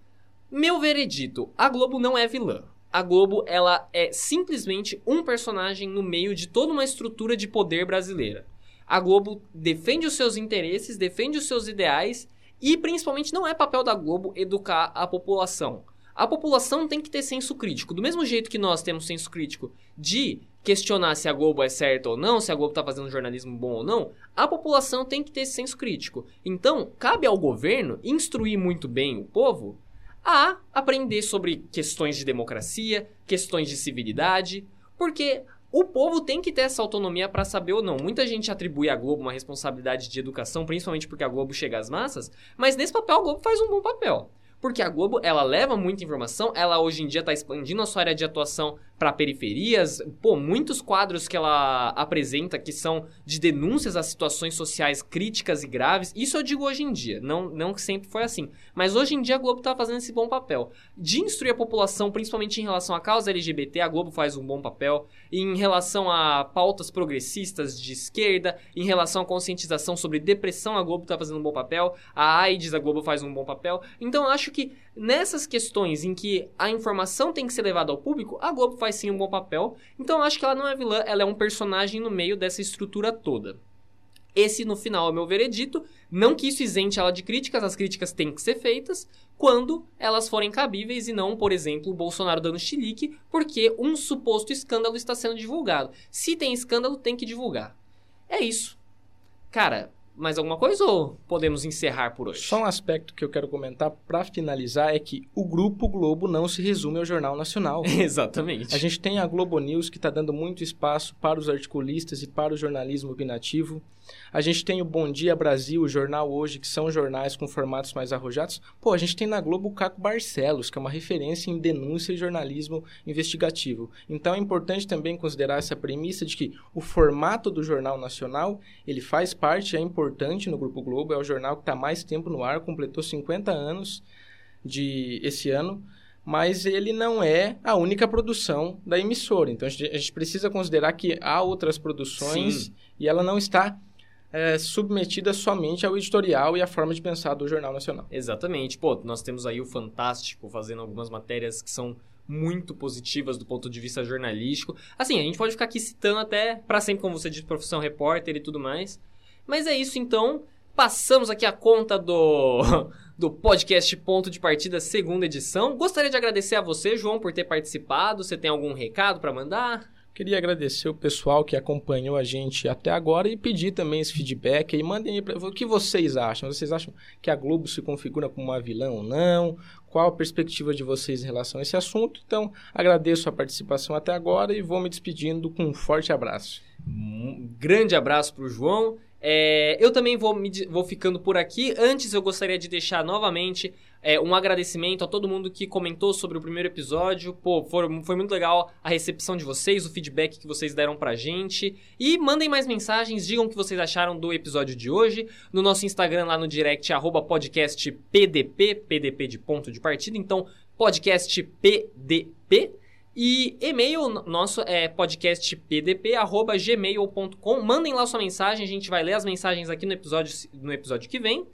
meu veredito, a Globo não é vilã. A Globo, ela é simplesmente um personagem no meio de toda uma estrutura de poder brasileira. A Globo defende os seus interesses, defende os seus ideais e principalmente não é papel da Globo educar a população. A população tem que ter senso crítico. Do mesmo jeito que nós temos senso crítico de questionar se a Globo é certa ou não, se a Globo está fazendo jornalismo bom ou não, a população tem que ter senso crítico. Então, cabe ao governo instruir muito bem o povo a aprender sobre questões de democracia, questões de civilidade, porque o povo tem que ter essa autonomia para saber ou não. Muita gente atribui à Globo uma responsabilidade de educação, principalmente porque a Globo chega às massas, mas nesse papel a Globo faz um bom papel. Porque a Globo, ela leva muita informação, ela hoje em dia está expandindo a sua área de atuação para periferias. Pô, muitos quadros que ela apresenta que são de denúncias a situações sociais críticas e graves. Isso eu digo hoje em dia, não, não que sempre foi assim. Mas hoje em dia a Globo está fazendo esse bom papel. De instruir a população, principalmente em relação à causa LGBT, a Globo faz um bom papel. Em relação a pautas progressistas de esquerda, em relação à conscientização sobre depressão, a Globo está fazendo um bom papel. A AIDS, a Globo faz um bom papel. Então acho que nessas questões em que a informação tem que ser levada ao público, a Globo faz sim um bom papel. Então eu acho que ela não é vilã, ela é um personagem no meio dessa estrutura toda. Esse, no final, é meu veredito. Não que isso isente ela de críticas, as críticas têm que ser feitas quando elas forem cabíveis e não, por exemplo, o Bolsonaro dando chilique, porque um suposto escândalo está sendo divulgado. Se tem escândalo, tem que divulgar. É isso. Cara, mais alguma coisa ou podemos encerrar por hoje? Só um aspecto que eu quero comentar para finalizar é que o Grupo Globo não se resume ao Jornal Nacional. Exatamente. A gente tem a Globo News que está dando muito espaço para os articulistas e para o jornalismo opinativo. A gente tem o Bom Dia Brasil, o Jornal Hoje, que são jornais com formatos mais arrojados. Pô, a gente tem na Globo o Caco Barcelos, que é uma referência em denúncia e jornalismo investigativo. Então é importante também considerar essa premissa de que o formato do Jornal Nacional, ele faz parte, é importante no Grupo Globo, é o jornal que está mais tempo no ar, completou 50 anos de esse ano mas ele não é a única produção da emissora. Então a gente, precisa considerar que há outras produções Sim. e ela não está é, submetida somente ao editorial e à forma de pensar do Jornal Nacional. Exatamente. Pô, nós temos aí o Fantástico fazendo algumas matérias que são muito positivas do ponto de vista jornalístico. Assim, a gente pode ficar aqui citando até para sempre, como você disse, profissão repórter e tudo mais. Mas é isso então. Passamos aqui a conta do, do podcast Ponto de Partida, segunda edição. Gostaria de agradecer a você, João, por ter participado. Você tem algum recado para mandar? Queria agradecer o pessoal que acompanhou a gente até agora e pedir também esse feedback aí. Mandem aí o que vocês acham. Vocês acham que a Globo se configura como uma vilã ou não? Qual a perspectiva de vocês em relação a esse assunto? Então, agradeço a participação até agora e vou me despedindo com um forte abraço. Um grande abraço para o João. É, eu também vou, me, vou ficando por aqui. Antes, eu gostaria de deixar novamente É, um agradecimento a todo mundo que comentou sobre o primeiro episódio. Pô, foi, foi muito legal a recepção de vocês, o feedback que vocês deram pra gente. E mandem mais mensagens, digam o que vocês acharam do episódio de hoje. No nosso Instagram, lá no direct, arroba podcast PDP, de ponto de partida. Então, podcast PDP. E e-mail nosso é podcastpdp.gmail.com. Mandem lá sua mensagem, a gente vai ler as mensagens aqui no episódio, no episódio que vem.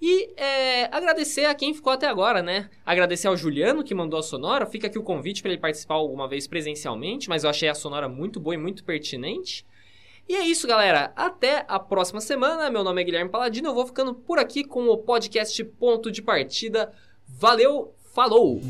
E é, agradecer a quem ficou até agora, né? Agradecer ao Juliano que mandou a sonora. Fica aqui o convite para ele participar alguma vez presencialmente, mas eu achei a sonora muito boa e muito pertinente. E é isso, galera. Até a próxima semana. Meu nome é Guilherme Paladino. Eu vou ficando por aqui com o podcast Ponto de Partida. Valeu, falou!